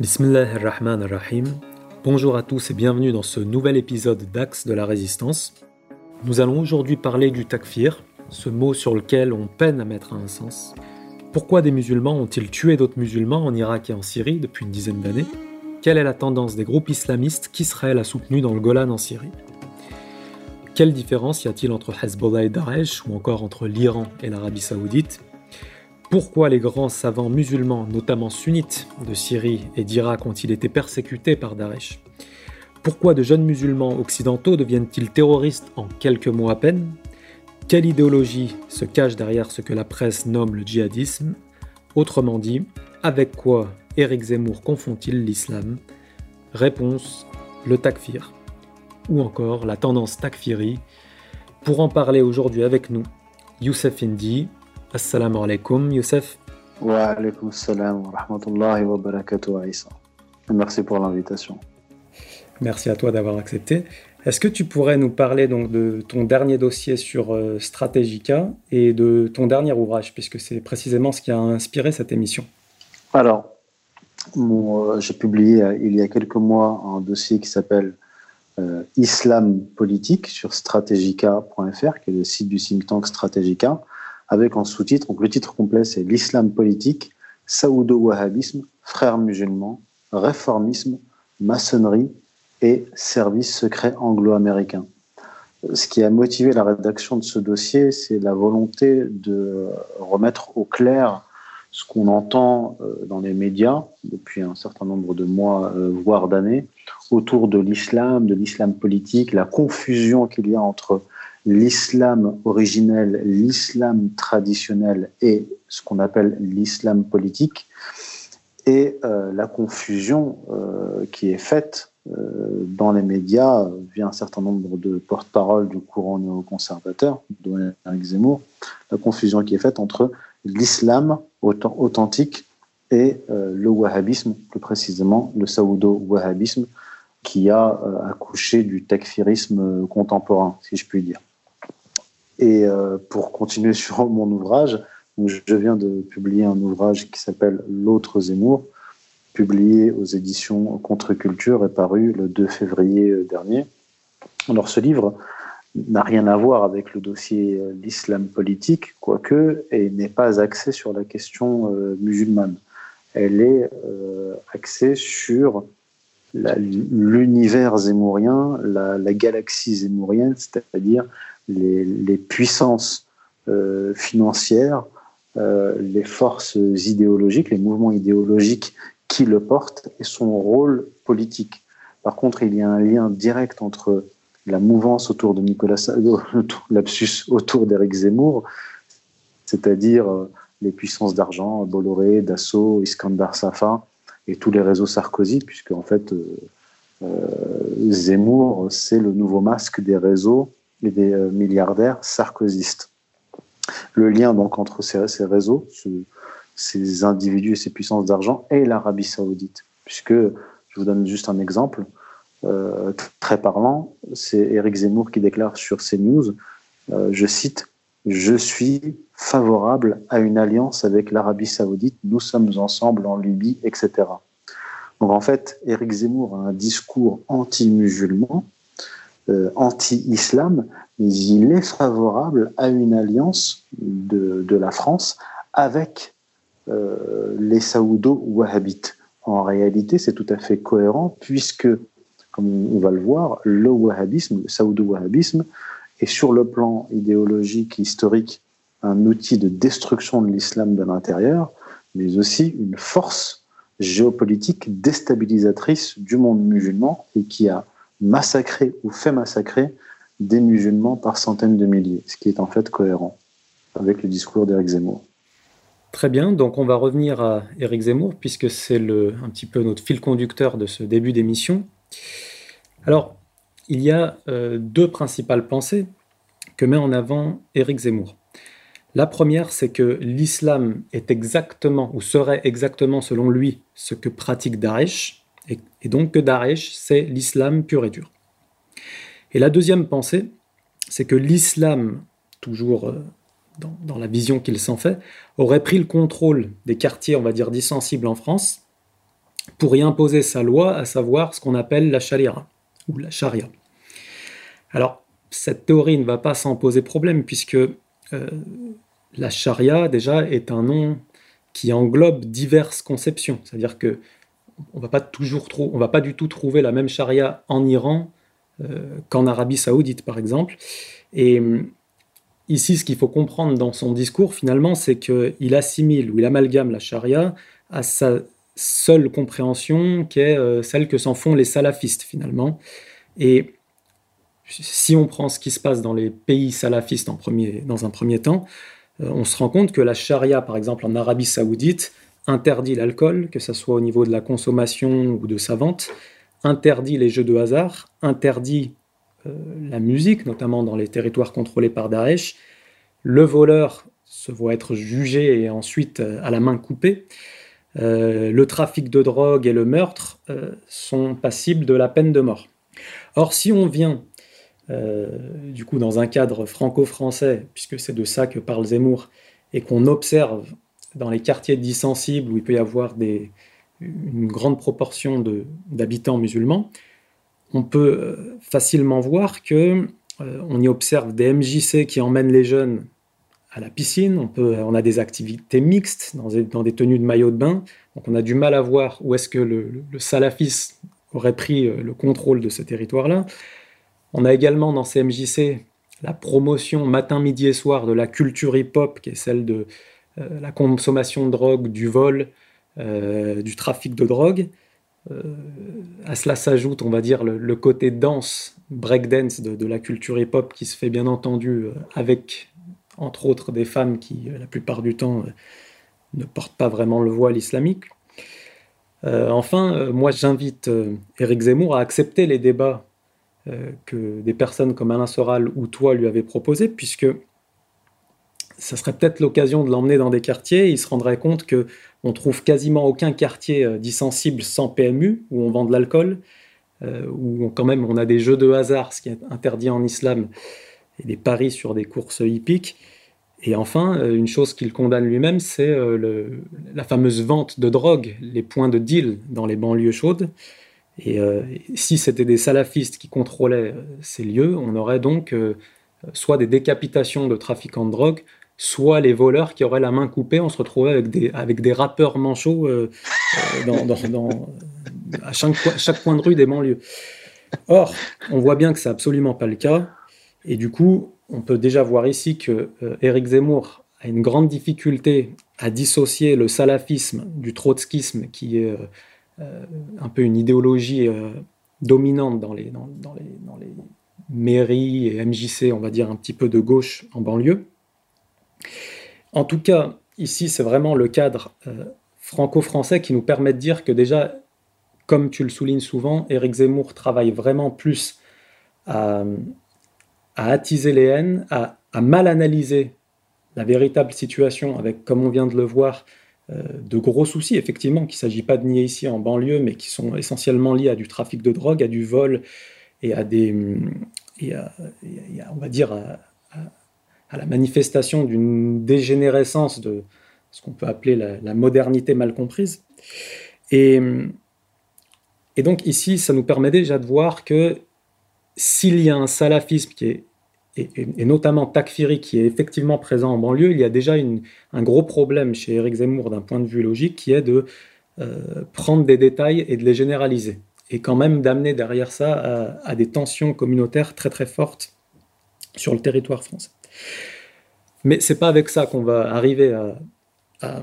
Bismillahirrahmanirrahim. Bonjour à tous et bienvenue dans ce nouvel épisode d'Axe de la Résistance. Nous allons aujourd'hui parler du takfir, ce mot sur lequel on peine à mettre un sens. Pourquoi des musulmans ont-ils tué d'autres musulmans en Irak et en Syrie depuis une dizaine d'années? Quelle est la tendance des groupes islamistes qu'Israël a soutenus dans le Golan en Syrie? Quelle différence y a-t-il entre Hezbollah et Daesh ou encore entre l'Iran et l'Arabie saoudite? Pourquoi les grands savants musulmans, notamment sunnites de Syrie et d'Irak, ont-ils été persécutés par Daesh? Pourquoi de jeunes musulmans occidentaux deviennent-ils terroristes en quelques mois à peine? Quelle idéologie se cache derrière ce que la presse nomme le djihadisme? Autrement dit, avec quoi Éric Zemmour confond-il l'islam? Réponse le takfir. Ou encore la tendance takfiri. Pour en parler aujourd'hui avec nous, Youssef Indy, Assalamu alaikum, Youssef. Wa alaikum salam wa rahmatullahi wa barakatuh, Aïssa. Merci pour l'invitation. Merci à toi d'avoir accepté. Est-ce que tu pourrais nous parler donc de ton dernier dossier sur euh, Strategica et de ton dernier ouvrage, puisque c'est précisément ce qui a inspiré cette émission? Alors, euh, j'ai publié euh, il y a quelques mois un dossier qui s'appelle Islam politique sur strategica.fr, qui est le site du think tank Strategica avec en sous-titre, donc le titre complet c'est l'islam politique, saoudo-wahhabisme, frères musulmans, réformisme, maçonnerie et service secret anglo-américain. Ce qui a motivé la rédaction de ce dossier, c'est la volonté de remettre au clair ce qu'on entend euh, dans les médias depuis un certain nombre de mois, euh, voire d'années, autour de l'islam, de l'islam politique, la confusion qu'il y a entre l'islam originel, l'islam traditionnel et ce qu'on appelle l'islam politique, et euh, la confusion euh, qui est faite euh, dans les médias via un certain nombre de porte-paroles du courant néoconservateur, dont Eric Zemmour, la confusion qui est faite entre l'islam authentique et le wahhabisme, plus précisément le saoudo-wahhabisme, qui a accouché du takfirisme contemporain, si je puis dire. Et euh, pour continuer sur mon ouvrage, je viens de publier un ouvrage qui s'appelle L'autre Zemmour, publié aux éditions Contre-Culture et paru le 2 février euh, dernier. Alors ce livre n'a rien à voir avec le dossier euh, l'islam politique, quoique, et n'est pas axé sur la question musulmane. Elle est axée sur l'univers zémourien, la, la, galaxie zémourienne, c'est-à-dire les, puissances euh, financières, euh, les forces idéologiques, les mouvements idéologiques qui le portent et son rôle politique. Par contre, il y a un lien direct entre la mouvance autour de Nicolas lapsus autour d'Éric Zemmour, c'est-à-dire euh, les puissances d'argent, Bolloré, Dassault, Iskandar Safa et tous les réseaux Sarkozy, puisque en fait Zemmour c'est le nouveau masque des réseaux des euh, milliardaires sarkozystes. Le lien donc entre ces, réseaux, ces individus et ces puissances d'argent et l'Arabie saoudite. Puisque, je vous donne juste un exemple euh, très parlant, c'est Eric Zemmour qui déclare sur CNews, euh, je cite, Je suis favorable à une alliance avec l'Arabie saoudite, nous sommes ensemble en Libye, etc. Donc en fait, Eric Zemmour a un discours anti-musulman euh, anti-islam, mais il est favorable à une alliance de, de la France avec euh, les saoudo-wahhabites. En réalité, c'est tout à fait cohérent puisque, comme on va le voir, le wahhabisme, le saoudo-wahhabisme, est sur le plan idéologique, historique, un outil de destruction de l'islam de l'intérieur, mais aussi une force géopolitique déstabilisatrice du monde musulman et qui a massacrer ou fait massacrer des musulmans par centaines de milliers, ce qui est en fait cohérent avec le discours d'Éric Zemmour. Très bien, donc on va revenir à Éric Zemmour, puisque c'est un petit peu notre fil conducteur de ce début d'émission. Alors, il y a euh, deux principales pensées que met en avant Éric Zemmour. La première, c'est que l'islam est exactement, ou serait exactement selon lui, ce que pratique Daesh, et, donc que Daesh, c'est l'islam pur et dur. Et la deuxième pensée, c'est que l'islam, toujours euh, dans, la vision qu'il s'en fait, aurait pris le contrôle des quartiers, on va dire, dissensibles en France, pour y imposer sa loi, à savoir ce qu'on appelle la sharia ou la charia. Alors, cette théorie ne va pas s'en poser problème puisque euh, la charia, déjà, est un nom qui englobe diverses conceptions. C'est-à-dire que on va pas toujours on va pas du tout trouver la même charia en Iran euh, qu'en Arabie Saoudite, par exemple. Et ici, ce qu'il faut comprendre dans son discours, finalement, c'est qu'il assimile ou il amalgame la charia à sa seule compréhension, qui est euh, celle que s'en font les salafistes, finalement. Et si on prend ce qui se passe dans les pays salafistes en premier, dans un premier temps, on se rend compte que la charia, par exemple en Arabie saoudite, interdit l'alcool, que ce soit au niveau de la consommation ou de sa vente, interdit les jeux de hasard, interdit euh, la musique, notamment dans les territoires contrôlés par Daesh. Le voleur se voit être jugé et ensuite euh, à la main coupée. le trafic de drogue et le meurtre sont passibles de la peine de mort. Or, si on vient euh, du coup dans un cadre franco-français, puisque c'est de ça que parle Zemmour, et qu'on observe dans les quartiers dits sensibles où il peut y avoir une grande proportion d'habitants musulmans, on peut euh, facilement voir que euh, on y observe des MJC qui emmènent les jeunes à la piscine, on, peut, on a des activités mixtes dans des, dans des, tenues de maillot de bain, donc on a du mal à voir où est-ce que le, le salafisme aurait pris le contrôle de ce territoire-là. On a également dans CMJC la promotion matin, midi et soir de la culture hip-hop, qui est celle de euh, la consommation de drogue, du vol, euh, du trafic de drogue. Euh, à cela s'ajoute, on va dire, le, côté danse, breakdance de, de la culture hip-hop qui se fait bien entendu avec, entre autres, des femmes qui, la plupart du temps, ne portent pas vraiment le voile islamique. enfin, moi, j'invite Eric Zemmour à accepter les débats que des personnes comme Alain Soral ou toi lui avez proposé, puisque ça serait peut-être l'occasion de l'emmener dans des quartiers. Il se rendrait compte que on trouve quasiment aucun quartier euh, dit sensible sans PMU où on vend de l'alcool, euh, où quand même on a des jeux de hasard, ce qui est interdit en islam, et des paris sur des courses hippiques. Et enfin, une chose qu'il condamne lui-même, c'est la fameuse vente de drogue, les points de deal dans les banlieues chaudes. Et euh, si c'était des salafistes qui contrôlaient euh, ces lieux, on aurait donc euh, soit des décapitations de trafiquants de drogue, soit les voleurs qui auraient la main coupée. On se retrouvait avec des, avec des rappeurs manchots à chaque, chaque, point de rue des banlieues. Or, on voit bien que c'est absolument pas le cas. Et du coup, on peut déjà voir ici que Éric Zemmour a une grande difficulté à dissocier le salafisme du trotskisme qui est un peu une idéologie euh, dominante dans les, mairies et MJC, on va dire un petit peu de gauche en banlieue. En tout cas, ici, c'est vraiment le cadre euh, franco-français qui nous permet de dire que déjà, comme tu le soulignes souvent, Éric Zemmour travaille vraiment plus à, attiser les haines, à, mal analyser la véritable situation avec, comme on vient de le voir, euh, de gros soucis, effectivement, qu'il ne s'agit pas de nier ici en banlieue, mais qui sont essentiellement liés à du trafic de drogue, à du vol et à des, on va dire, à, la manifestation d'une dégénérescence de ce qu'on peut appeler la, modernité mal comprise. Et, et donc ici, ça nous permet déjà de voir que s'il y a un salafisme qui est et, notamment Takfiri, qui est effectivement présent en banlieue, il y a déjà un gros problème chez Éric Zemmour d'un point de vue logique, qui est de euh, prendre des détails et de les généraliser, et quand même d'amener derrière ça à, des tensions communautaires très très fortes sur le territoire français. Mais c'est pas avec ça qu'on va arriver à,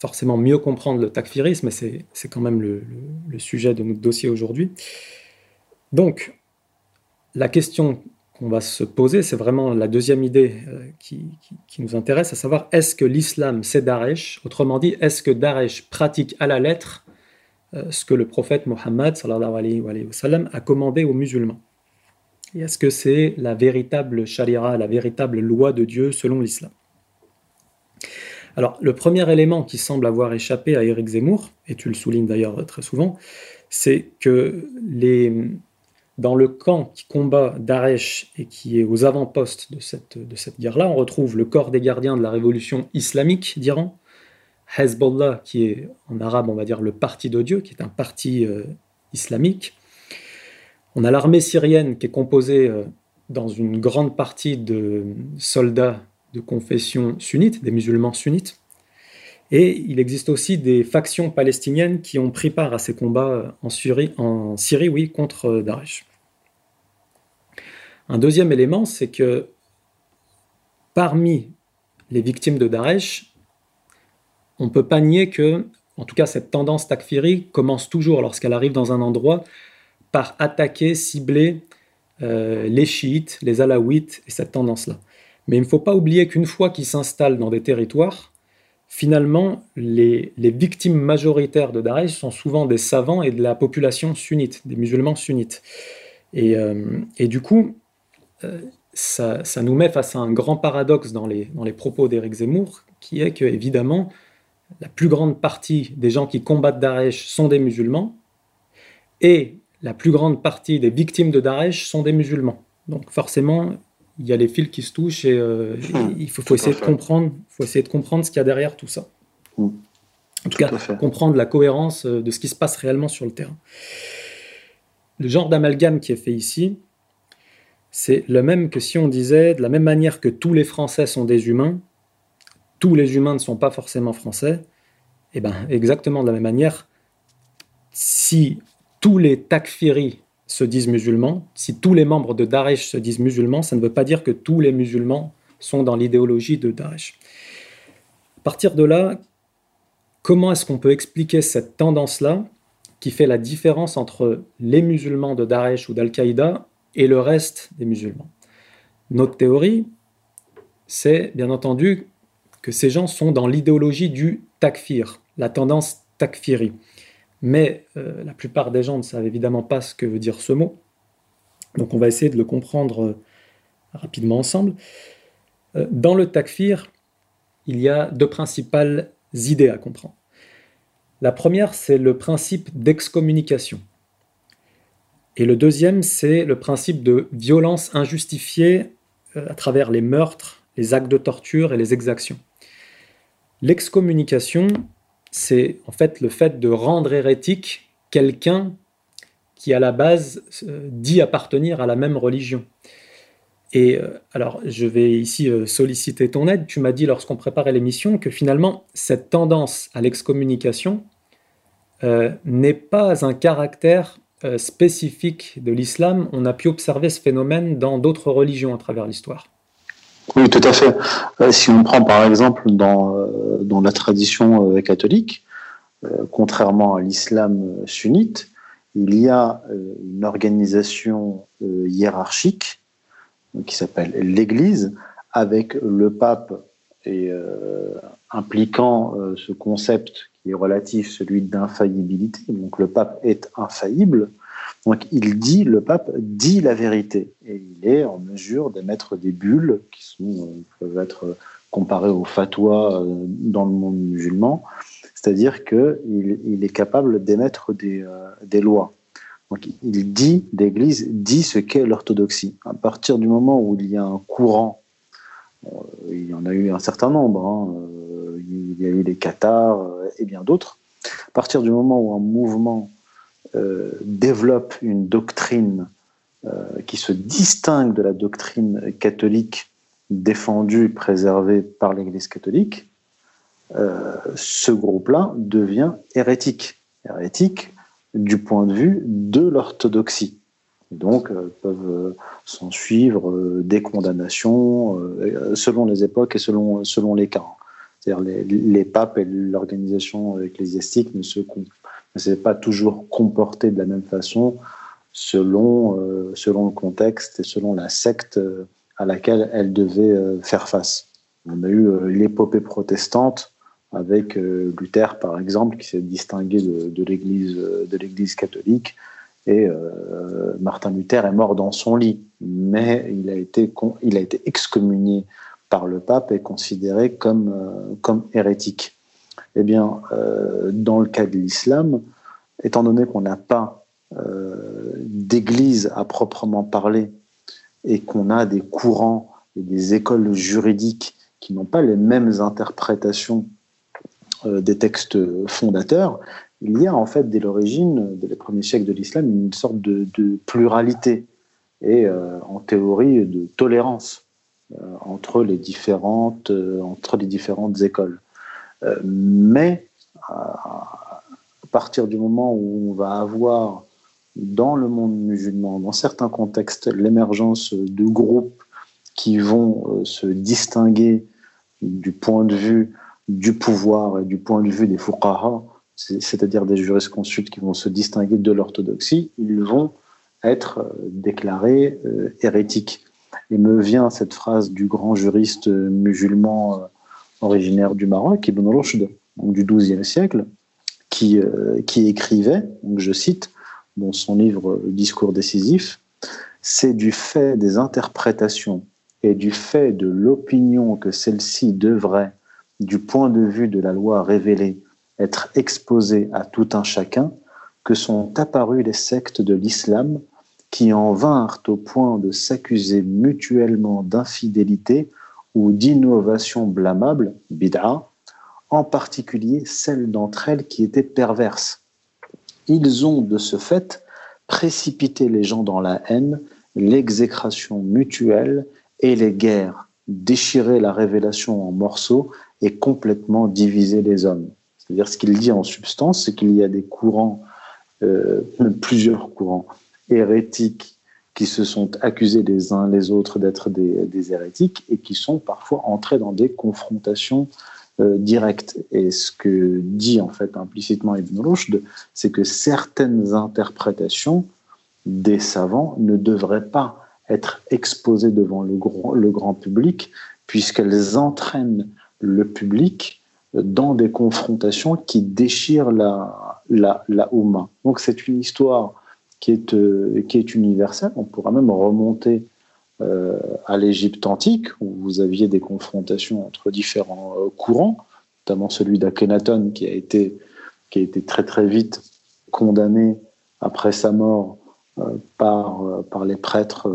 forcément mieux comprendre le takfirisme, mais c'est quand même le sujet de notre dossier aujourd'hui. Donc, la question qu'on va se poser, c'est vraiment la deuxième idée euh, qui, nous intéresse, à savoir est-ce que l'islam c'est Daesh? Autrement dit, est-ce que Daesh pratique à la lettre euh, ce que le prophète Mohammed a commandé aux musulmans? Et est-ce que c'est la véritable sharia, la véritable loi de Dieu selon l'islam? Alors, le premier élément qui semble avoir échappé à Eric Zemmour, et tu le soulignes d'ailleurs très souvent, c'est que les, dans le camp qui combat Daesh et qui est aux avant-postes de cette, guerre-là, on retrouve le corps des gardiens de la révolution islamique d'Iran, Hezbollah, qui est en arabe, on va dire, le parti de Dieu, qui est un parti islamique. On a l'armée syrienne qui est composée dans une grande partie de soldats de confession sunnite, des musulmans sunnites. Et il existe aussi des factions palestiniennes qui ont pris part à ces combats en Syrie, en Syrie oui, contre Daesh. Un deuxième élément, c'est que parmi les victimes de Daesh, on ne peut pas nier que, en tout cas, cette tendance takfiri commence toujours lorsqu'elle arrive dans un endroit par attaquer, cibler euh, les chiites, les alaouites et cette tendance-là. Mais il ne faut pas oublier qu'une fois qu'ils s'installent dans des territoires, finalement, les, victimes majoritaires de Daesh sont souvent des savants et de la population sunnite, des musulmans sunnites. Et, euh, du coup, euh, ça, nous met face à un grand paradoxe dans les, dans les propos d'Éric Zemmour, qui est que, évidemment, la plus grande partie des gens qui combattent Daesh sont des musulmans, et la plus grande partie des victimes de Daesh sont des musulmans. Donc forcément, il y a les fils qui se touchent et euh, hmm. il faut, essayer de comprendre, faut essayer de comprendre ce qu'il y a derrière tout ça. Hmm. En tout, cas, comprendre la cohérence euh, de ce qui se passe réellement sur le terrain. Le genre d'amalgame qui est fait ici, c'est le même que si on disait, de la même manière que tous les Français sont des humains, tous les humains ne sont pas forcément français, et eh ben exactement de la même manière, si tous les takfiris se disent musulmans, si tous les membres de Daesh se disent musulmans, ça ne veut pas dire que tous les musulmans sont dans l'idéologie de Daesh. À partir de là, comment est-ce qu'on peut expliquer cette tendance-là qui fait la différence entre les musulmans de Daesh ou d'Al-Qaïda et le reste des musulmans? Notre théorie, c'est bien entendu que ces gens sont dans l'idéologie du takfir, la tendance takfiri mais euh, la plupart des gens ne savent évidemment pas ce que veut dire ce mot. Donc on va essayer de le comprendre euh, rapidement ensemble. Euh, dans le takfir, il y a deux principales idées à comprendre. La première, c'est le principe d'excommunication. Et le deuxième, c'est le principe de violence injustifiée à travers les meurtres, les actes de torture et les exactions. L'excommunication, c'est en fait le fait de rendre hérétique quelqu'un qui à la base euh, dit appartenir à la même religion. Et euh, alors, je vais ici euh, solliciter ton aide. Tu m'as dit lorsqu'on préparait l'émission que finalement, cette tendance à l'excommunication n'est pas un caractère spécifique de l'islam. On a pu observer ce phénomène dans d'autres religions à travers l'histoire. Oui, tout à fait. Euh, si on prend par exemple dans, euh, la tradition euh, catholique, contrairement à l'islam sunnite, il y a une organisation hiérarchique qui s'appelle l'Église, avec le pape et impliquant ce concept qui est relatif, celui d'infaillibilité. Donc le pape est infaillible. Donc il dit, le pape dit la vérité et il est en mesure d'émettre des bulles qui euh, peuvent être comparées aux fatwas euh, dans le monde musulman, c'est-à-dire qu'il il est capable d'émettre des, euh, des, lois. Donc il dit, l'Église dit ce qu'est l'orthodoxie. À partir du moment où il y a un courant, il y en a eu un certain nombre, hein, il y a eu les Qatars et bien d'autres, à partir du moment où un mouvement développe une doctrine euh, qui se distingue de la doctrine catholique défendue préservée par l'Église catholique, euh, ce groupe-là devient hérétique. Hérétique du point de vue de l'orthodoxie. Donc, peuvent s'en suivre des condamnations selon les époques et selon, selon les cas. C'est-à-dire les, les papes et l'organisation ecclésiastique ne se, ne s'est pas toujours comporté de la même façon selon, euh, selon le contexte et selon la secte euh, à laquelle elle devait euh, faire face. On a eu l'épopée protestante avec Luther, par exemple, qui s'est distingué de, l'Église catholique. Et Martin Luther est mort dans son lit, mais il a été, il a été excommunié par le pape et considéré comme, comme hérétique. Eh bien, euh, dans le cas de l'islam, étant donné qu'on n'a pas euh, d'église à proprement parler et qu'on a des courants et des écoles juridiques qui n'ont pas les mêmes interprétations des textes fondateurs, il y a en fait dès l'origine, dès les premiers siècles de l'islam, une sorte de, pluralité et en théorie de tolérance entre les différentes écoles. Mais à partir du moment où on va avoir dans le monde musulman, dans certains contextes, l'émergence de groupes qui vont euh, se distinguer du point de vue du pouvoir et du point de vue des fuqaha, c'est-à-dire des jurisconsultes qui vont se distinguer de l'orthodoxie, ils vont être euh, déclarés euh, hérétiques. Et me vient cette phrase du grand juriste musulman originaire du Maroc, Ibn Rushd, du XIIe siècle, qui, qui écrivait, je cite, dans son livre Discours décisif, c'est du fait des interprétations et du fait de l'opinion que celle-ci devrait, du point de vue de la loi révélée, être exposée à tout un chacun, que sont apparues les sectes de l'islam qui en vinrent au point de s'accuser mutuellement d'infidélité ou d'innovation blâmable, bid'a, en particulier celles d'entre elles qui étaient perverses ils ont de ce fait précipité les gens dans la haine, l'exécration mutuelle et les guerres, déchiré la révélation en morceaux et complètement divisé les hommes. C'est-à-dire ce qu'il dit en substance, c'est qu'il y a des courants, euh, plusieurs courants hérétiques qui se sont accusés les uns les autres d'être des, hérétiques et qui sont parfois entrés dans des confrontations euh, direct. Et ce que dit en fait implicitement Ibn Rushd, c'est que certaines interprétations des savants ne devraient pas être exposées devant le grand, le grand public, puisqu'elles entraînent le public dans des confrontations qui déchirent la, la, la Donc c'est une histoire qui est, euh, universelle. On pourra même remonter euh, à l'Égypte antique, où vous aviez des confrontations entre différents euh, courants, notamment celui d'Akhenaton qui a été qui a été très très vite condamné après sa mort euh, par, par les prêtres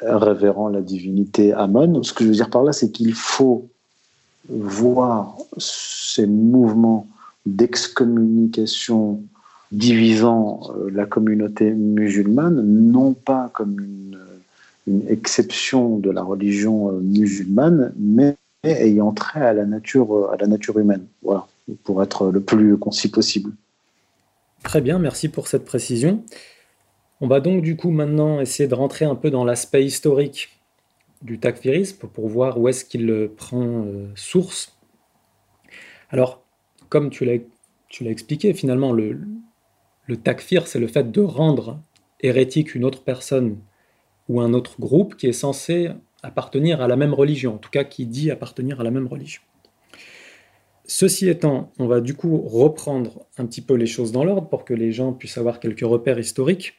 révérant la divinité Amon. Ce que je veux dire par là, c'est qu'il faut voir ces mouvements d'excommunication divisant la communauté musulmane, non pas comme une exception de la religion euh, musulmane, mais ayant trait à la nature, euh, à la nature humaine. Voilà, pour être le plus concis possible. Très bien, merci pour cette précision. On va donc du coup maintenant essayer de rentrer un peu dans l'aspect historique du takfirisme pour voir où est-ce qu'il prend euh, source. Alors, comme tu l'as expliqué, finalement, le, le takfir, c'est le fait de rendre hérétique une autre personne ou un autre groupe qui est censé appartenir à la même religion, en tout cas qui dit appartenir à la même religion. Ceci étant, on va du coup reprendre un petit peu les choses dans l'ordre pour que les gens puissent avoir quelques repères historiques.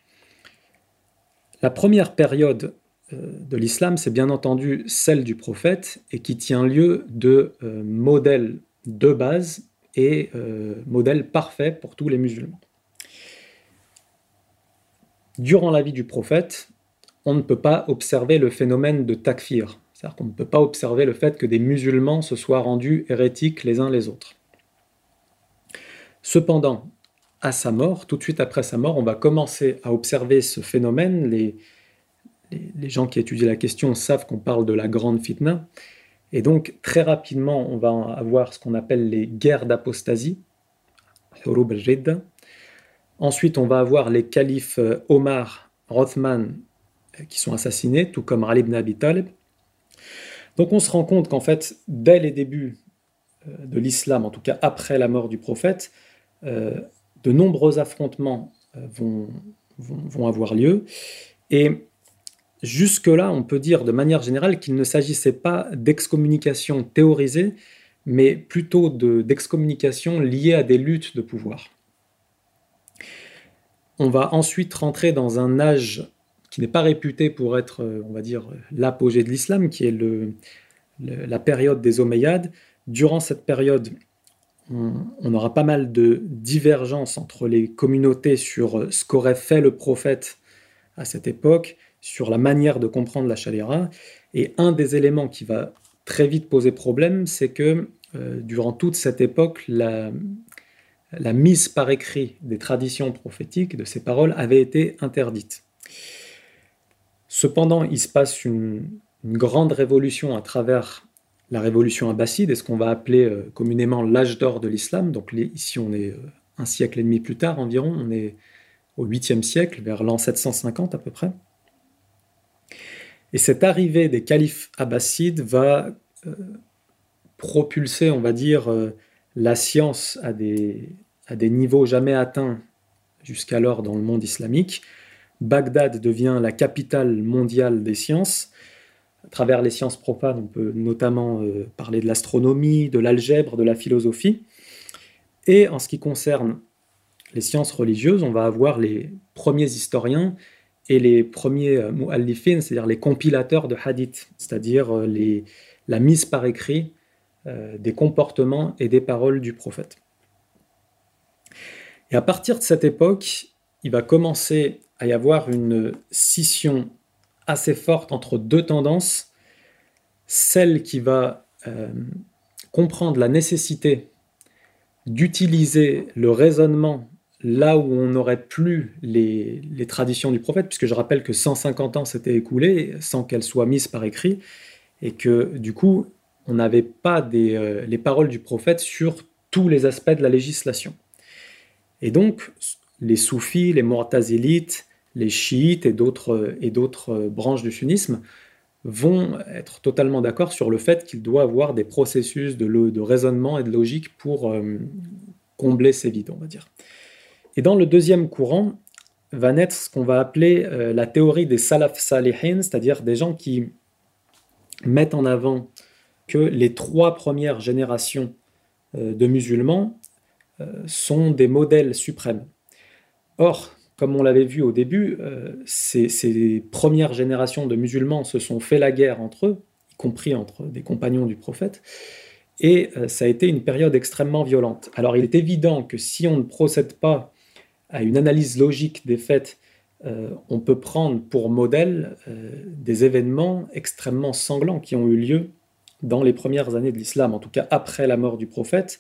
La première période euh, de l'islam, c'est bien entendu celle du prophète et qui tient lieu de euh, modèle de base et euh, modèle parfait pour tous les musulmans. Durant la vie du prophète, on ne peut pas observer le phénomène de takfir. C'est-à-dire qu'on ne peut pas observer le fait que des musulmans se soient rendus hérétiques les uns les autres. Cependant, à sa mort, tout de suite après sa mort, on va commencer à observer ce phénomène. Les, les, gens qui étudient la question savent qu'on parle de la grande fitna. Et donc, très rapidement, on va avoir ce qu'on appelle les guerres d'apostasie, Ensuite, on va avoir les califes Omar, Rothman qui sont assassinés, tout comme Ali ibn Abi Talib. Donc on se rend compte qu'en fait, dès les débuts euh, de l'islam, en tout cas après la mort du prophète, euh, de nombreux affrontements euh, vont, vont, avoir lieu. Et jusque-là, on peut dire de manière générale qu'il ne s'agissait pas d'excommunication théorisée, mais plutôt d'excommunication liée à des luttes de pouvoir. On va ensuite rentrer dans un âge qui n'est pas réputé pour être, euh, on va dire, l'apogée de l'islam, qui est la période des Omeyyades. Durant cette période, on, aura pas mal de divergences entre les communautés sur euh, ce qu'aurait fait le prophète à cette époque, sur la manière de comprendre la chaléra. Et un des éléments qui va très vite poser problème, c'est que durant toute cette époque, la, la mise par écrit des traditions prophétiques, de ces paroles, avait été interdite. Cependant, il se passe une, grande révolution à travers la révolution abbasside et ce qu'on va appeler euh, communément l'âge d'or de l'islam. Donc ici, on est euh, un siècle et demi plus tard environ, on est au 8e siècle, vers l'an 750 à peu près. Et cette arrivée des califes abbassides va euh, propulser, on va dire, la science à des, à des niveaux jamais atteints jusqu'alors dans le monde islamique. Bagdad devient la capitale mondiale des sciences. À travers les sciences profanes, on peut notamment euh, parler de l'astronomie, de l'algèbre, de la philosophie. Et en ce qui concerne les sciences religieuses, on va avoir les premiers historiens et les premiers euh, c'est-à-dire les compilateurs de hadith, c'est-à-dire euh, la mise par écrit des comportements et des paroles du prophète. Et à partir de cette époque, il va commencer à y avoir une scission assez forte entre deux tendances. Celle qui va euh, comprendre la nécessité d'utiliser le raisonnement là où on n'aurait plus les, traditions du prophète, puisque je rappelle que 150 ans s'étaient écoulés sans qu'elles soient mises par écrit, et que du coup, on n'avait pas euh, les paroles du prophète sur tous les aspects de la législation. Et donc, les soufis, les mu'tazilites, les chiites et d'autres, et d'autres branches du sunnisme vont être totalement d'accord sur le fait qu'il doit avoir des processus de, raisonnement et de logique pour euh, combler ces vides, on va dire. Et dans le deuxième courant va naître ce qu'on va appeler euh, la théorie des salaf salihin, c'est-à-dire des gens qui mettent en avant que les trois premières générations euh, de musulmans euh, sont des modèles suprêmes. Or, comme on l'avait vu au début, euh, ces, premières générations de musulmans se sont fait la guerre entre eux, y compris entre des compagnons du prophète, et euh, ça a été une période extrêmement violente. Alors il est évident que si on ne procède pas à une analyse logique des faits, on peut prendre pour modèle des événements extrêmement sanglants qui ont eu lieu dans les premières années de l'islam, en tout cas après la mort du prophète,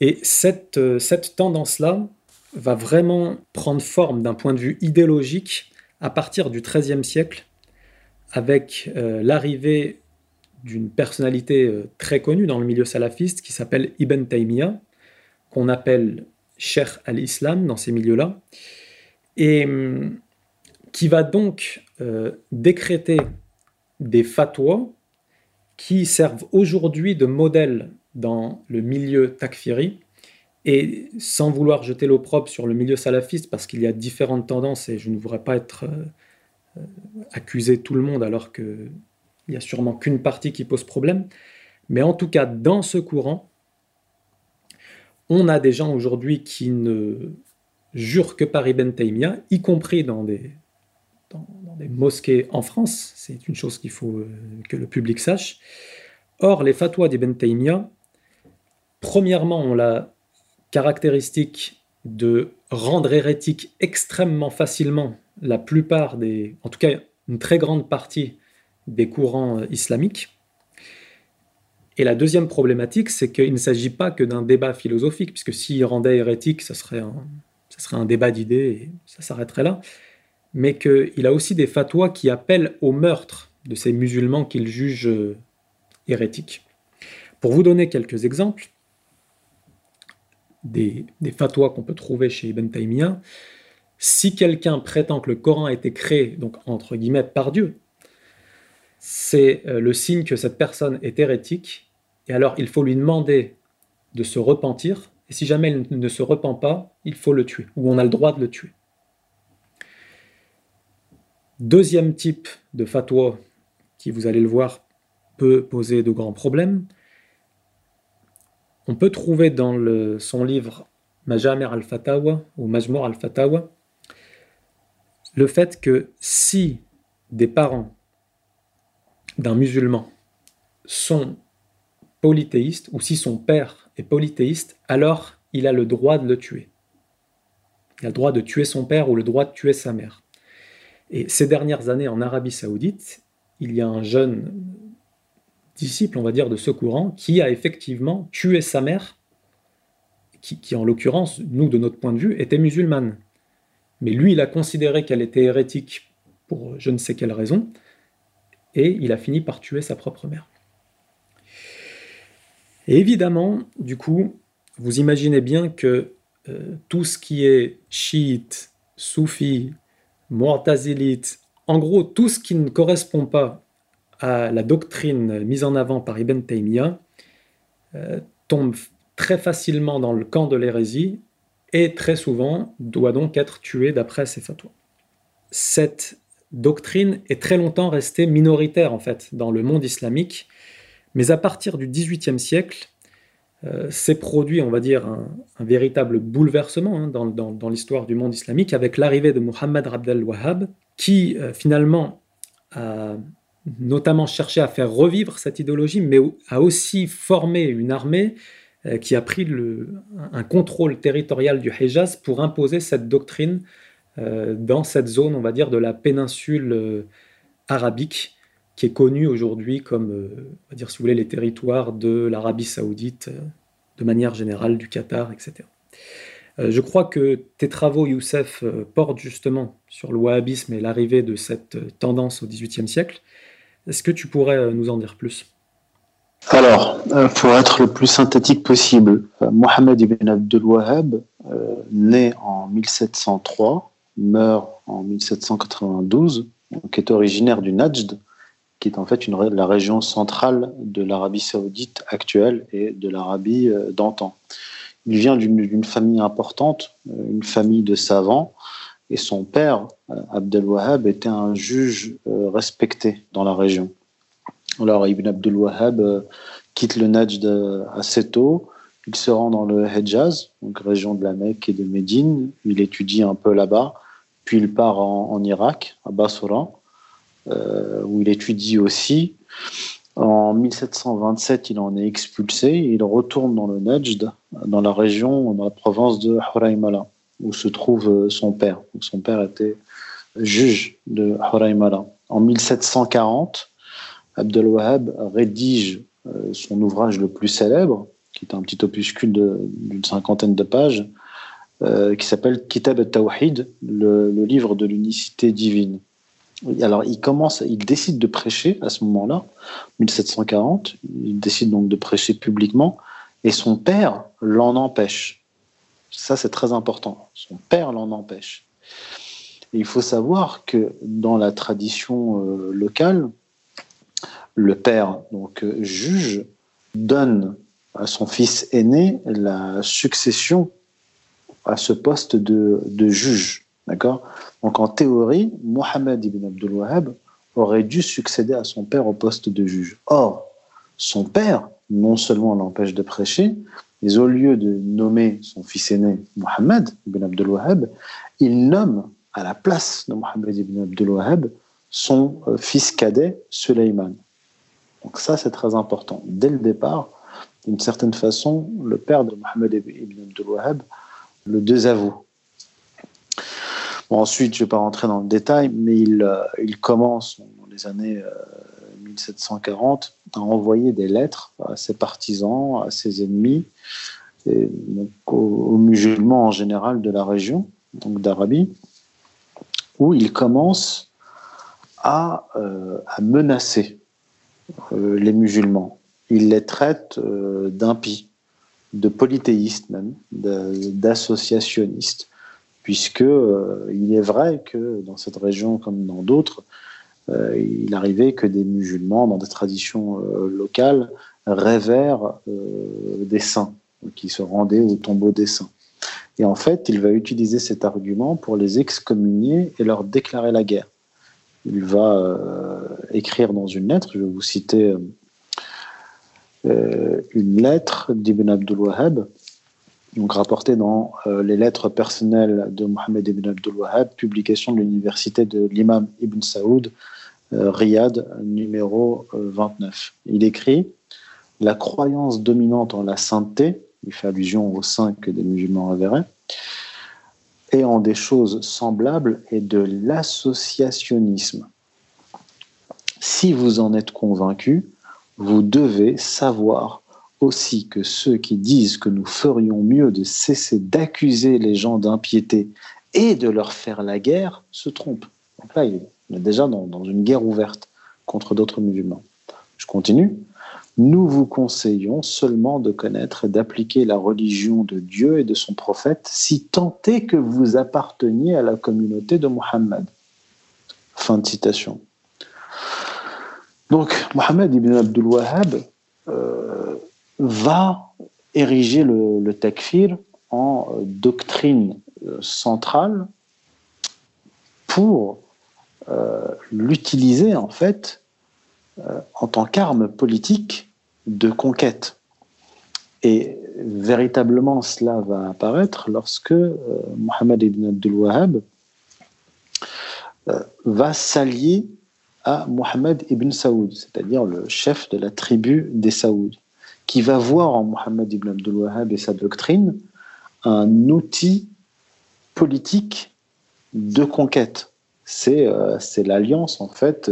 et cette, euh, cette tendance-là va vraiment prendre forme d'un point de vue idéologique à partir du XIIIe siècle, avec euh, l'arrivée d'une personnalité euh, très connue dans le milieu salafiste qui s'appelle Ibn Taymiyyah, qu'on appelle Cheikh al-Islam dans ces milieux-là, et hum, qui va donc décréter des fatwas qui servent aujourd'hui de modèle dans le milieu takfiri, et sans vouloir jeter l'opprobre sur le milieu salafiste, parce qu'il y a différentes tendances, et je ne voudrais pas être euh, accusé tout le monde alors qu'il n'y a sûrement qu'une partie qui pose problème, mais en tout cas, dans ce courant, on a des gens aujourd'hui qui ne jurent que par Ibn Taymiyyah, y compris dans des, dans, des mosquées en France, c'est une chose qu'il faut euh, que le public sache. Or, les fatwas d'Ibn Taymiyyah Premièrement, on la caractéristique de rendre hérétique extrêmement facilement la plupart des, en tout cas une très grande partie des courants euh, islamiques. Et la deuxième problématique, c'est qu'il ne s'agit pas que d'un débat philosophique, puisque s'il rendait hérétique, ça serait un, serait un débat d'idées et ça s'arrêterait là, mais qu'il a aussi des fatwas qui appellent au meurtre de ces musulmans qu'il juge euh, hérétiques. Pour vous donner quelques exemples, des, fatwas qu'on peut trouver chez Ibn Taymiyyah, si quelqu'un prétend que le Coran a été créé, donc entre guillemets, par Dieu, c'est euh, le signe que cette personne est hérétique, et alors il faut lui demander de se repentir, et si jamais il ne se repent pas, il faut le tuer, ou on a le droit de le tuer. Deuxième type de fatwa qui, vous allez le voir, peut poser de grands problèmes, on peut trouver dans son livre Majamer al-Fatawa ou Majmour al-Fatawa le fait que si des parents d'un musulman sont polythéistes ou si son père est polythéiste, alors il a le droit de le tuer. Il a le droit de tuer son père ou le droit de tuer sa mère. Et ces dernières années en Arabie saoudite, il y a un jeune disciple, on va dire, de ce courant, qui a effectivement tué sa mère, qui, en l'occurrence, nous, de notre point de vue, était musulmane. Mais lui, il a considéré qu'elle était hérétique pour je ne sais quelle raison, et il a fini par tuer sa propre mère. Et évidemment, du coup, vous imaginez bien que euh, tout ce qui est chiite, soufi, mu'tazilite, en gros, tout ce qui ne correspond pas à la doctrine mise en avant par Ibn Taymiyyah euh, tombe très facilement dans le camp de l'hérésie et très souvent doit donc être tué d'après ses fatwas. Cette doctrine est très longtemps restée minoritaire en fait dans le monde islamique, mais à partir du XVIIIe siècle, euh, s'est produit, on va dire, un, véritable bouleversement hein, dans, l'histoire du monde islamique avec l'arrivée de Muhammad Abdel Wahhab, qui euh, finalement a notamment cherché à faire revivre cette idéologie, mais a aussi formé une armée euh, qui a pris un contrôle territorial du Hejaz pour imposer cette doctrine dans cette zone, on va dire, de la péninsule arabique qui est connu aujourd'hui comme, euh, on va dire, si vous voulez, les territoires de l'Arabie saoudite, euh, de manière générale, du Qatar, etc. Euh, je crois que tes travaux, Youssef, portent justement sur le wahhabisme et l'arrivée de cette tendance au XVIIIe siècle. Est-ce que tu pourrais nous en dire plus? Alors, pour être le plus synthétique possible, Mohamed ibn Abdul Wahhab, né en 1703, meurt en 1792, qui est originaire du Najd, qui est en fait la région centrale de l'Arabie saoudite actuelle et de l'Arabie euh, d'antan. Il vient d'une famille importante, euh, une famille de savants, et son père, euh, Abdel Wahhab, était un juge respecté dans la région. Alors Ibn Abdul Wahhab quitte le Najd assez tôt, il se rend dans le Hejaz, donc région de la Mecque et de Médine, il étudie un peu là-bas, puis il part en, Irak, à Basra, euh, où il étudie aussi. En 1727, il en est expulsé. Il retourne dans le Najd, dans la région, dans la province de Huraymala, où se trouve euh, son père. son père était juge de Huraymala. En 1740, Abdel Wahab rédige euh, son ouvrage le plus célèbre, qui est un petit opuscule d'une cinquantaine de pages, qui s'appelle Kitab al-Tawhid, le, livre de l'unicité divine. Alors, il commence, il décide de prêcher à ce moment-là, 1740. Il décide donc de prêcher publiquement, et son père l'en empêche. Ça, c'est très important. Son père l'en empêche. il faut savoir que dans la tradition euh, locale, le père, donc euh, juge, donne à son fils aîné la succession à ce poste de, de juge. D'accord? Donc en théorie, Mohamed ibn Abdul Wahhab aurait dû succéder à son père au poste de juge. Or, son père, non seulement l'empêche de prêcher, mais au lieu de nommer son fils aîné Mohamed ibn Abdul Wahhab, il nomme à la place de Mohamed ibn Abdul Wahhab son euh, fils cadet Suleiman. Donc ça, c'est très important. Dès le départ, d'une certaine façon, le père de Mohamed ibn Abdul Wahhab le désavoue ensuite, je ne vais pas rentrer dans le détail, mais il, euh, il commence dans les années 1740 euh, à envoyer des lettres à ses partisans, à ses ennemis, aux, musulmans en général de la région, donc d'Arabie, où il commence à, euh, menacer les musulmans. Il les traite d'impies, de polythéistes même, d'associationnistes puisque euh, il est vrai que dans cette région comme dans d'autres, euh, il arrivait que des musulmans, dans des traditions euh, locales, rêvèrent des saints, qui se rendaient au tombeau des saints. Et en fait, il va utiliser cet argument pour les excommunier et leur déclarer la guerre. Il va écrire dans une lettre, je vais vous citer une lettre d'Ibn Abdul Wahhab, donc rapporté dans euh, les lettres personnelles de Mohamed ibn Abdul Wahhab, publication de l'université de l'imam Ibn Saoud, euh, Riyad, numéro 29. Euh, il écrit La croyance dominante en la sainteté, il fait allusion aux saints que des musulmans révéraient, et en des choses semblables est de l'associationnisme. Si vous en êtes convaincu, vous devez savoir aussi que ceux qui disent que nous ferions mieux de cesser d'accuser les gens d'impiété et de leur faire la guerre se trompent. Donc là, il est déjà dans une guerre ouverte contre d'autres musulmans. Je continue. Nous vous conseillons seulement de connaître et d'appliquer la religion de Dieu et de son prophète, si tant est que vous apparteniez à la communauté de Muhammad. Fin de citation. Donc, Mohammed ibn Abdul Wahhab euh, va ériger le, takfir en euh, doctrine euh, centrale pour l'utiliser en fait en tant qu'arme politique de conquête. Et véritablement, cela va apparaître lorsque Mohammed ibn Abdul Wahhab va s'allier à Mohammed ibn Saoud, c'est-à-dire le chef de la tribu des Saouds, qui va voir en Mohammed ibn Abdul Wahhab et sa doctrine un outil politique de conquête. C'est euh, l'alliance en fait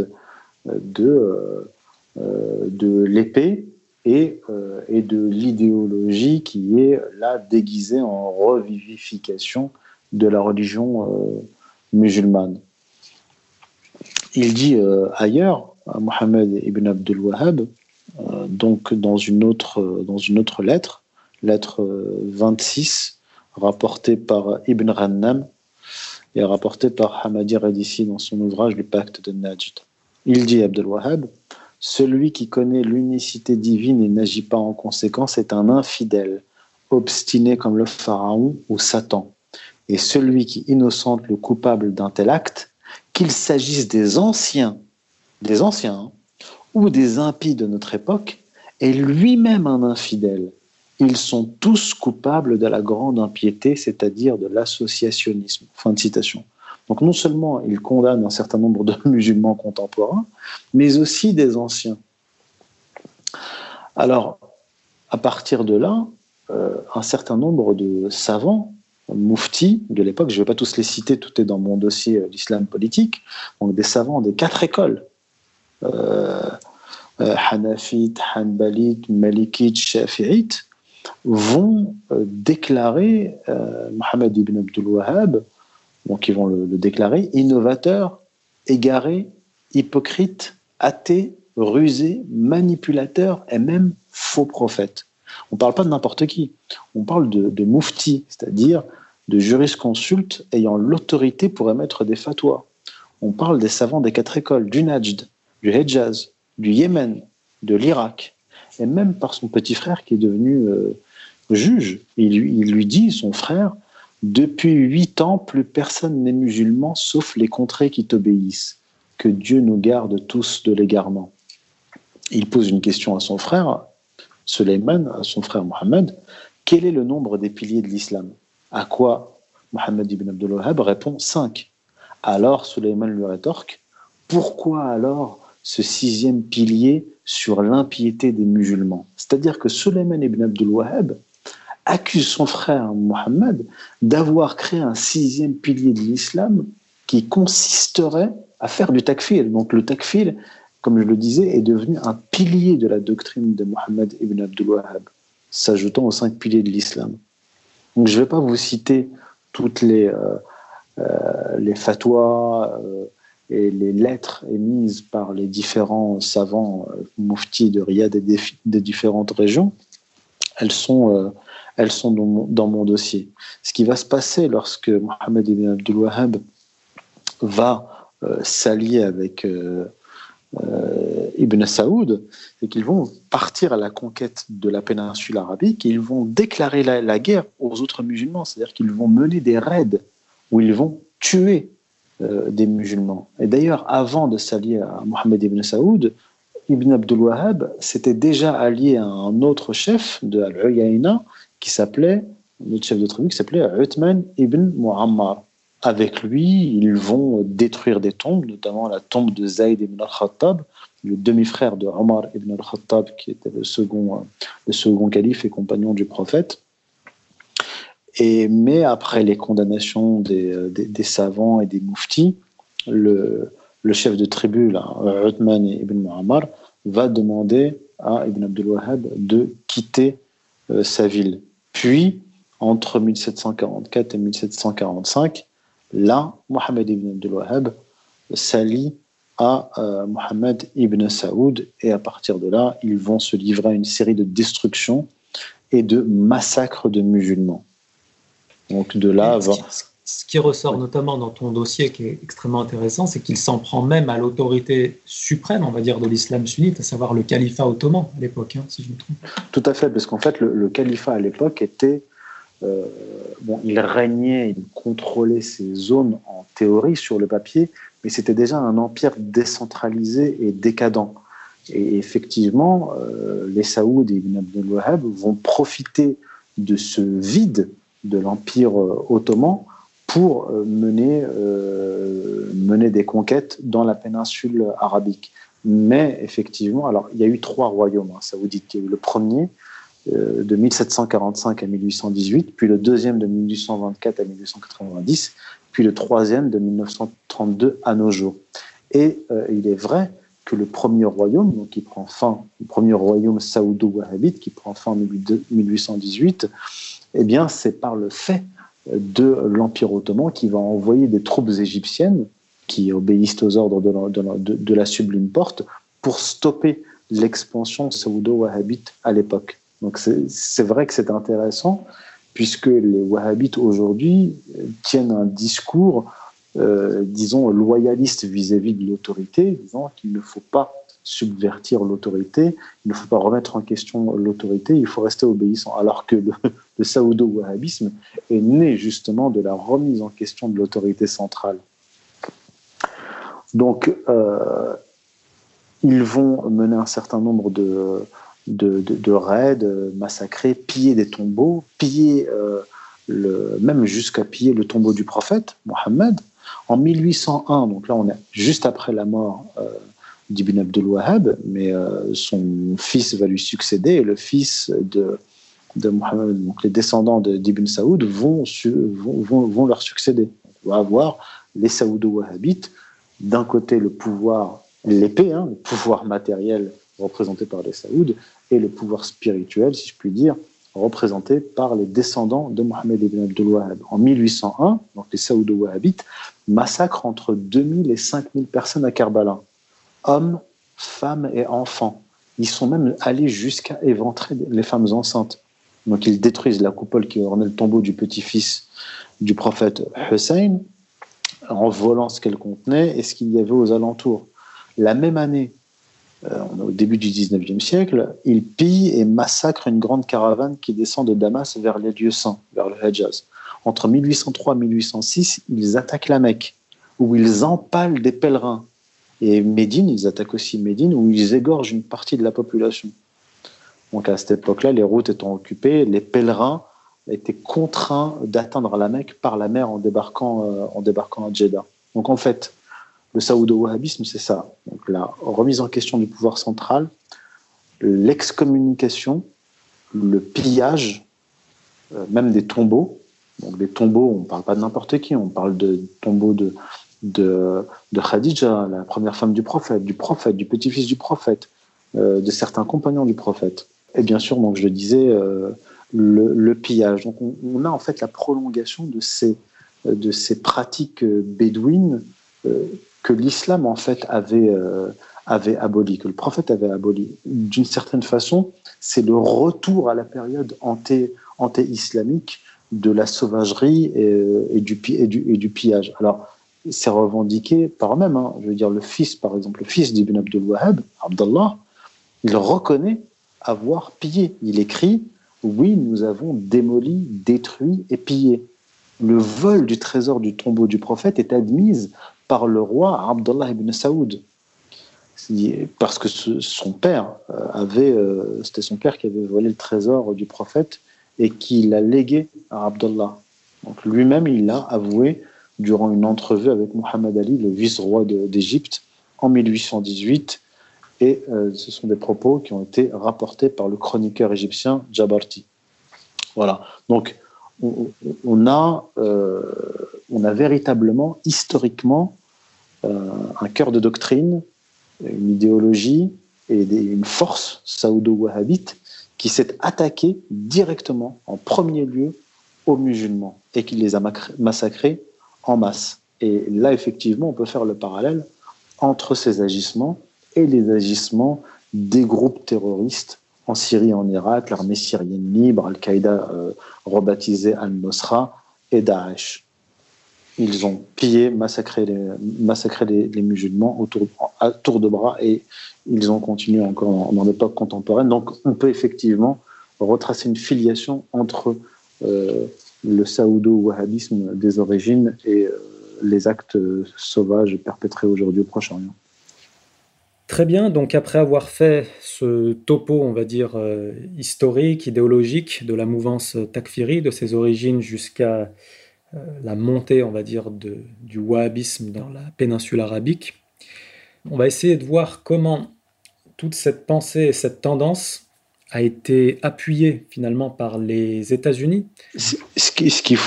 de, euh, de l'épée et, euh, et de l'idéologie qui est là déguisée en revivification de la religion musulmane. Il dit euh, ailleurs, à Mohammed ibn Abdul Wahhab, euh, donc dans une, autre, dans une autre lettre, lettre 26, euh, rapportée par Ibn Rannam et rapportée par Hamadi Radissi dans son ouvrage Le pacte de Najd. Il dit Abdul Wahhab, celui qui connaît l'unicité divine et n'agit pas en conséquence est un infidèle, obstiné comme le pharaon ou Satan. Et celui qui innocente le coupable d'un tel acte qu'il s'agisse des anciens, des anciens, hein, ou des impies de notre époque, est lui-même un infidèle. Ils sont tous coupables de la grande impiété, c'est-à-dire de l'associationnisme. Fin de citation. Donc non seulement il condamne un certain nombre de musulmans contemporains, mais aussi des anciens. Alors, à partir de là, euh, un certain nombre de savants Moufti de l'époque, je ne vais pas tous les citer, tout est dans mon dossier euh, d'islam politique, donc des savants des quatre écoles, euh, euh Hanafite, Hanbalite, Malikite, Shafi'ite, vont euh, déclarer Mohammed ibn Abdul Wahhab, donc ils vont le, déclarer innovateur, égaré, hypocrite, athée, rusé, manipulateur et même faux prophète. On ne parle pas de n'importe qui, on parle de, de moufti, c'est-à-dire de jurisconsultes ayant l'autorité pour émettre des fatwas. On parle des savants des quatre écoles, du Najd, du Hejaz, du Yémen, de l'Irak, et même par son petit frère qui est devenu euh, juge. Il lui, dit, son frère, depuis huit ans, plus personne n'est musulman sauf les contrées qui t'obéissent. Que Dieu nous garde tous de l'égarement. Il pose une question à son frère, Suleiman, à son frère Mohammed. Quel est le nombre des piliers de l'islam? À quoi Mohammed ibn Abdul répond 5. Alors Suleiman lui rétorque Pourquoi alors ce sixième pilier sur l'impiété des musulmans? C'est-à-dire que Suleiman ibn Abdul accuse son frère Mohammed d'avoir créé un sixième pilier de l'islam qui consisterait à faire du takfir. Donc le takfir, comme je le disais, est devenu un pilier de la doctrine de Mohammed ibn Abdul Wahhab, s'ajoutant aux cinq piliers de l'islam. Donc, je ne vais pas vous citer toutes les, euh, euh, les fatwas euh, et les lettres émises par les différents savants mouftis de Riyad et des, différentes régions. Elles sont, elles sont dans mon, dossier. Ce qui va se passer lorsque Mohamed ibn Abdul Wahhab va s'allier avec euh, Ibn Saoud, c'est qu'ils vont partir à la conquête de la péninsule arabique et ils vont déclarer la, guerre aux autres musulmans, c'est-à-dire qu'ils vont mener des raids où ils vont tuer euh, des musulmans. Et d'ailleurs, avant de s'allier à Mohammed ibn Saoud, Ibn Abdul Wahhab s'était déjà allié à un autre chef de Al-Uyayna qui s'appelait, notre chef de tribu qui s'appelait Uthman ibn Muammar avec lui, ils vont détruire des tombes, notamment la tombe de Zayd ibn al-Khattab, le demi-frère de Omar ibn al-Khattab, qui était le second, le second calife et compagnon du prophète. Et, mais après les condamnations des, savants et des mouftis, le, chef de tribu, là, Uthman ibn Muammar, va demander à Ibn Abdul Wahhab de quitter sa ville. Puis, entre 1744 et 1745, là, Mohammed ibn Abdul Wahhab s'allie à Mohammed ibn Saoud et à partir de là, ils vont se livrer à une série de destructions et de massacres de musulmans. Donc de là, ce qui ressort notamment dans ton dossier qui est extrêmement intéressant, c'est qu'il s'en prend même à l'autorité suprême, on va dire, de l'islam sunnite, à savoir le califat ottoman à l'époque, hein, si je me trompe. Tout à fait, parce qu'en fait, le, califat à l'époque était. Euh, bon, il régnait, il contrôlait ces zones en théorie sur le papier, mais c'était déjà un empire décentralisé et décadent. Et effectivement, euh, les Saouds et Ibn Abdel Wahhab vont profiter de ce vide de l'empire euh, ottoman pour euh, mener, euh, mener des conquêtes dans la péninsule arabique. Mais effectivement, alors il y a eu trois royaumes hein, saoudites. Il y a eu le premier euh, de 1745 à 1818, puis le deuxième de 1824 à 1890, puis le troisième de 1932 à nos jours. Et il est vrai que le premier royaume, donc qui prend fin, le premier royaume saoudo-wahhabite qui prend fin en 1818, eh bien c'est par le fait de l'Empire ottoman qui va envoyer des troupes égyptiennes qui obéissent aux ordres de la, sublime porte pour stopper l'expansion saoudo-wahhabite à l'époque. Donc c'est vrai que c'est intéressant puisque les wahhabites aujourd'hui tiennent un discours, euh, disons, loyaliste vis-à-vis -vis de l'autorité, disant qu'il ne faut pas subvertir l'autorité, il ne faut pas remettre en question l'autorité, il faut rester obéissant. Alors que le, le saoudo-wahhabisme est né justement de la remise en question de l'autorité centrale. Donc, euh, ils vont mener un certain nombre de, de, raids, massacrer, piller des tombeaux, piller euh, même jusqu'à piller le tombeau du prophète, Mohammed. En 1801, donc là on est juste après la mort euh, d'Ibn Abdul Wahhab, mais euh, son fils va lui succéder, et le fils de, Mohammed, donc les descendants d'Ibn Saoud, vont, leur succéder. On va avoir les Saoudo-Wahhabites, d'un côté le pouvoir, l'épée, hein, le pouvoir matériel représenté par les Saouds, et le pouvoir spirituel, si je puis dire, représenté par les descendants de Mohammed ibn Abdul Wahhab. En 1801, donc les Saoudo-Wahhabites massacrent entre 2000 et 5000 personnes à Karbala hommes, femmes et enfants. Ils sont même allés jusqu'à éventrer les femmes enceintes. Donc ils détruisent la coupole qui ornait le tombeau du petit-fils du prophète Hussein en volant ce qu'elle contenait et ce qu'il y avait aux alentours. La même année, euh, au début du 19e siècle, ils pillent et massacrent une grande caravane qui descend de Damas vers les lieux saints, vers le Hejaz. Entre 1803 et 1806, ils attaquent la Mecque, où ils empalent des pèlerins et Médine, ils attaquent aussi Médine, où ils égorgent une partie de la population. Donc à cette époque-là, les routes étant occupées, les pèlerins étaient contraints d'atteindre la Mecque par la mer en débarquant, euh, en débarquant à Jeddah. Donc en fait, le saoudo-wahhabisme, c'est ça. Donc la remise en question du pouvoir central, l'excommunication, le pillage, euh, même des tombeaux. Donc des tombeaux, on ne parle pas de n'importe qui, on parle de tombeaux de, de, de Khadija, la première femme du prophète, du prophète, du petit-fils du prophète, euh, de certains compagnons du prophète. Et bien sûr, donc je le disais, euh, le, pillage. Donc on, a en fait la prolongation de ces, de ces pratiques bédouines euh, que l'islam en fait avait, avait aboli, que le prophète avait aboli. D'une certaine façon, c'est le retour à la période anté-islamique de la sauvagerie et, du, et, du, et du pillage. Alors, c'est revendiqué par eux-mêmes. Hein. Je veux dire, le fils, par exemple, le fils d'Ibn Abdul Wahhab, Abdallah, il reconnaît avoir pillé. Il écrit Oui, nous avons démoli, détruit et pillé. Le vol du trésor du tombeau du prophète est admis par le roi Abdallah ibn Saoud. Parce que son père euh, avait, euh, c'était son père qui avait volé le trésor du prophète et qui l'a légué à Abdallah. Donc lui-même, il l'a avoué durant une entrevue avec Muhammad Ali, le vice-roi d'Égypte, en 1818. Et euh, ce sont des propos qui ont été rapportés par le chroniqueur égyptien Jabarti. Voilà. Donc, on, a, euh, on a véritablement, historiquement, euh, un cœur de doctrine, une idéologie et une force saoudo-wahhabite qui s'est attaquée directement, en premier lieu, aux musulmans et qui les a massacrés en masse. Et là, effectivement, on peut faire le parallèle entre ces agissements et les agissements des groupes terroristes en Syrie en Irak, l'armée syrienne libre, Al-Qaïda euh, rebaptisée Al-Nusra et Daesh. Ils ont pillé, massacré les, massacré les, musulmans autour, à tour de bras et ils ont continué encore dans, l'époque contemporaine. Donc on peut effectivement retracer une filiation entre euh, le saoudo-wahhabisme des origines et euh, les actes sauvages perpétrés aujourd'hui au Proche-Orient. Très bien, donc après avoir fait ce topo, on va dire, euh, historique, idéologique de la mouvance takfiri, de ses origines jusqu'à euh, la montée, on va dire, du wahhabisme dans la péninsule arabique, on va essayer de voir comment toute cette pensée et cette tendance a été appuyé finalement par les États-Unis. Ce qu'il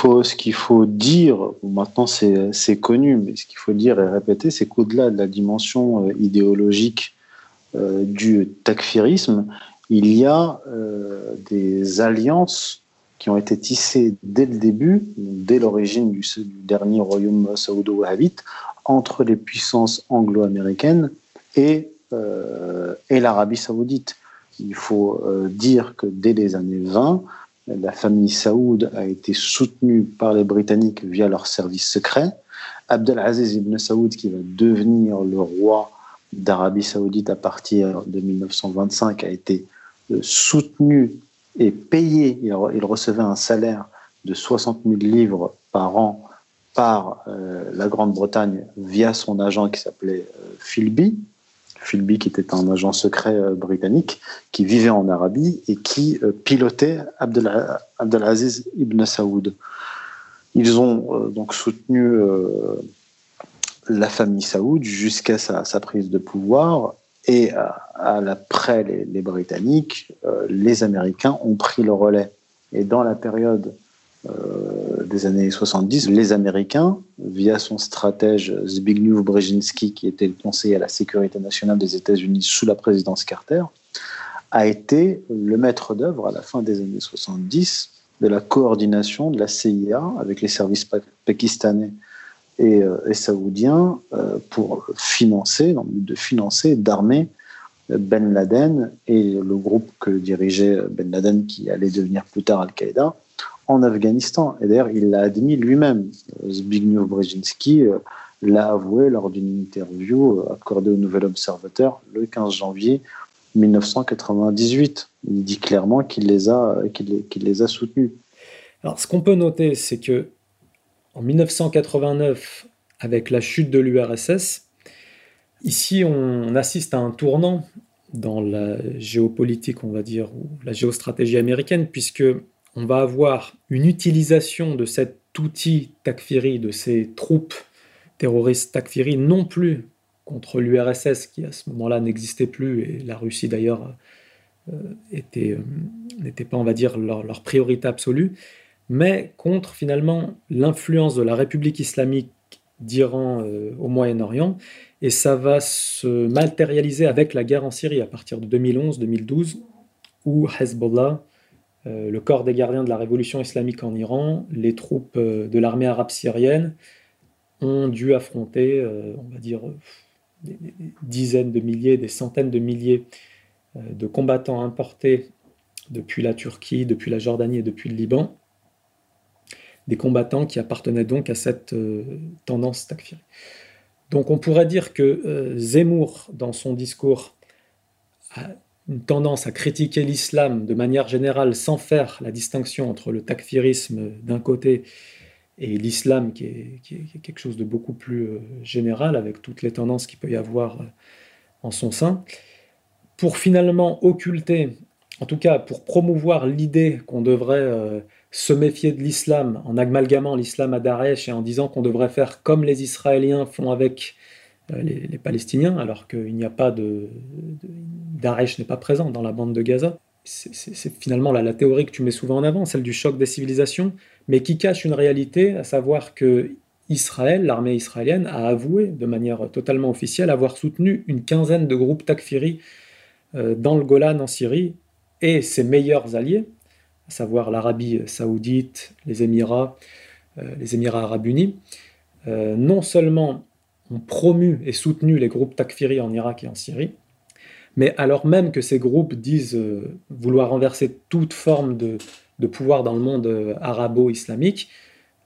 faut, dire, maintenant c'est connu, mais ce qu'il faut dire et répéter, c'est qu'au-delà de la dimension euh, idéologique euh, du takfirisme, il y a euh, des alliances qui ont été tissées dès le début, dès l'origine du, dernier royaume saoudo-wahhabite, entre les puissances anglo-américaines et l'Arabie saoudite. Il faut euh, dire que dès les années 20, la famille Saoud a été soutenue par les Britanniques via leur service secret. Abdelaziz ibn Saoud, qui va devenir le roi d'Arabie saoudite à partir de 1925, a été euh, soutenu et payé. Il recevait un salaire de 60 000 livres par an par euh, la Grande-Bretagne via son agent qui s'appelait Philby. Philby, qui était un agent secret euh, britannique, qui vivait en Arabie et qui euh, pilotait Abdelaziz ibn Saoud. Ils ont euh, donc soutenu la famille Saoud jusqu'à sa, prise de pouvoir et après les, les Britanniques, les Américains ont pris le relais. Et dans la période des années 70, les Américains, via son stratège Zbigniew Brzezinski, qui était le conseiller à la sécurité nationale des États-Unis sous la présidence Carter, a été le maître d'œuvre à la fin des années 70 de la coordination de la CIA avec les services pakistanais et, euh, saoudiens euh, pour financer, dans le but de financer, d'armer Ben Laden et le groupe que dirigeait Ben Laden qui allait devenir plus tard Al-Qaïda en Afghanistan. Et d'ailleurs, il l'a admis lui-même. Zbigniew Brzezinski euh, l'a avoué lors d'une interview euh, accordée au Nouvel Observateur le 15 janvier 1998. Il dit clairement qu'il les a, qu'il les a soutenus. Alors, ce qu'on peut noter, c'est que en 1989, avec la chute de l'URSS, ici, on assiste à un tournant dans la géopolitique, on va dire, ou la géostratégie américaine, puisque on va avoir une utilisation de cet outil Takfiri, de ces troupes terroristes Takfiri, non plus contre l'URSS qui à ce moment-là n'existait plus et la Russie d'ailleurs euh, euh, n'était pas, on va dire, leur, priorité absolue, mais contre finalement l'influence de la République islamique d'Iran euh, au Moyen-Orient. Et ça va se matérialiser avec la guerre en Syrie à partir de 2011-2012, où Hezbollah le corps des gardiens de la révolution islamique en Iran, les troupes euh, de l'armée arabe syrienne ont dû affronter, euh, on va dire, des, dizaines de milliers, des centaines de milliers de combattants importés depuis la Turquie, depuis la Jordanie et depuis le Liban, des combattants qui appartenaient donc à cette tendance takfiri. Donc on pourrait dire que Zemmour, dans son discours, tendance à critiquer l'islam de manière générale sans faire la distinction entre le takfirisme d'un côté et l'islam qui est, quelque chose de beaucoup plus euh, général avec toutes les tendances qu'il peut y avoir euh, en son sein, pour finalement occulter, en tout cas pour promouvoir l'idée qu'on devrait euh, se méfier de l'islam en amalgamant l'islam à Daesh et en disant qu'on devrait faire comme les Israéliens font avec euh, les, Palestiniens, alors qu'il n'y a pas de, Daesh n'est pas présent dans la bande de Gaza. C'est finalement la, théorie que tu mets souvent en avant, celle du choc des civilisations, mais qui cache une réalité, à savoir que Israël, l'armée israélienne, a avoué de manière totalement officielle avoir soutenu une quinzaine de groupes takfiri dans le Golan en Syrie et ses meilleurs alliés, à savoir l'Arabie saoudite, les Émirats, les Émirats arabes unis, non seulement ont promu et soutenu les groupes takfiri en Irak et en Syrie, mais alors même que ces groupes disent euh, vouloir renverser toute forme de, pouvoir dans le monde euh, arabo-islamique,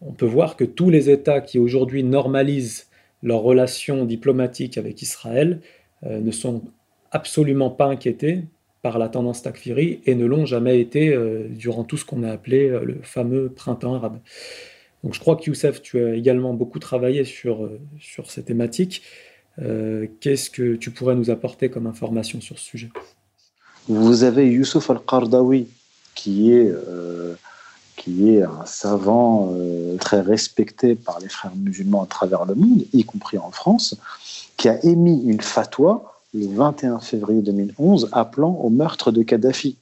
on peut voir que tous les États qui aujourd'hui normalisent leurs relations diplomatiques avec Israël euh, ne sont absolument pas inquiétés par la tendance takfiri et ne l'ont jamais été durant tout ce qu'on a appelé le fameux printemps arabe. Donc je crois que Youssef, tu as également beaucoup travaillé sur, sur ces thématiques. Euh, qu'est-ce que tu pourrais nous apporter comme information sur ce sujet? Vous avez Youssouf Al-Qardawi, qui est, euh, qui est un savant euh, très respecté par les frères musulmans à travers le monde, y compris en France, qui a émis une fatwa le 21 février 2011 appelant au meurtre de Kadhafi.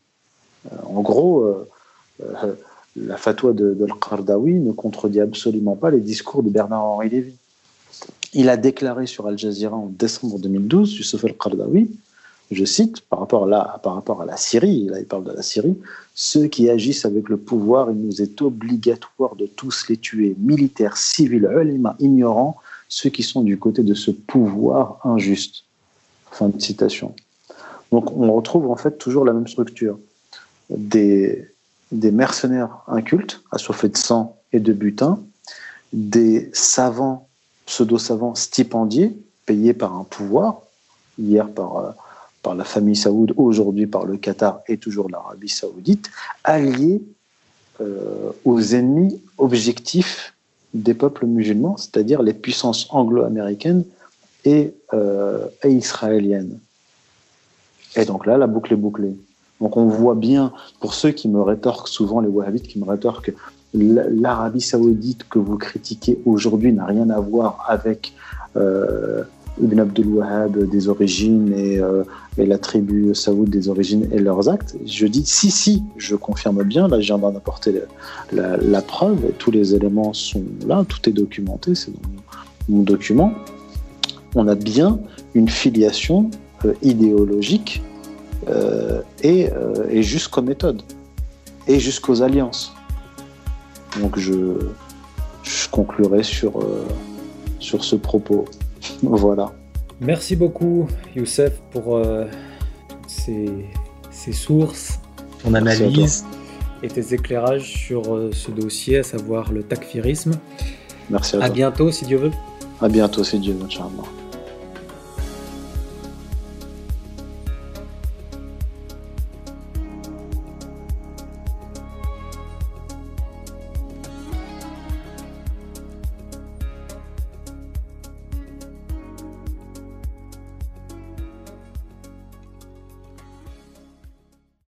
en gros, la fatwa de, de Al-Qardawi ne contredit absolument pas les discours de Bernard-Henri Lévy. Il a déclaré sur Al Jazeera en décembre 2012, Youssef al-Qardawi, je cite, par rapport, à la, par rapport à la Syrie, là il parle de la Syrie, ceux qui agissent avec le pouvoir, il nous est obligatoire de tous les tuer, militaires, civils, ulama, ignorants, ceux qui sont du côté de ce pouvoir injuste. Fin de citation. Donc on retrouve en fait toujours la même structure. Des, des mercenaires incultes, assoiffés de sang et de butin, des savants pseudo-savants stipendiés, payés par un pouvoir, hier par, euh, la famille saoud, aujourd'hui par le Qatar et toujours l'Arabie saoudite, alliés euh, aux ennemis objectifs des peuples musulmans, c'est-à-dire les puissances anglo-américaines et, euh, et israéliennes. Et donc là, la boucle est bouclée. Donc on voit bien, pour ceux qui me rétorquent souvent, les wahhabites qui me rétorquent, l'Arabie saoudite que vous critiquez aujourd'hui n'a rien à voir avec euh, Ibn Abdul Wahhab des origines euh, et, la tribu saoud des origines et leurs actes. Je dis si, si, je confirme bien, là je viens d'en la, preuve, tous les éléments sont là, tout est documenté, c'est mon, document. On a bien une filiation euh, idéologique et, et jusqu'aux méthodes et jusqu'aux alliances. Donc je, conclurai sur, euh, sur ce propos. voilà. Merci beaucoup Youssef pour euh, ces, sources, ton analyse et tes éclairages sur euh, ce dossier, à savoir le takfirisme. Merci à, à bientôt si Dieu veut. À bientôt si Dieu veut.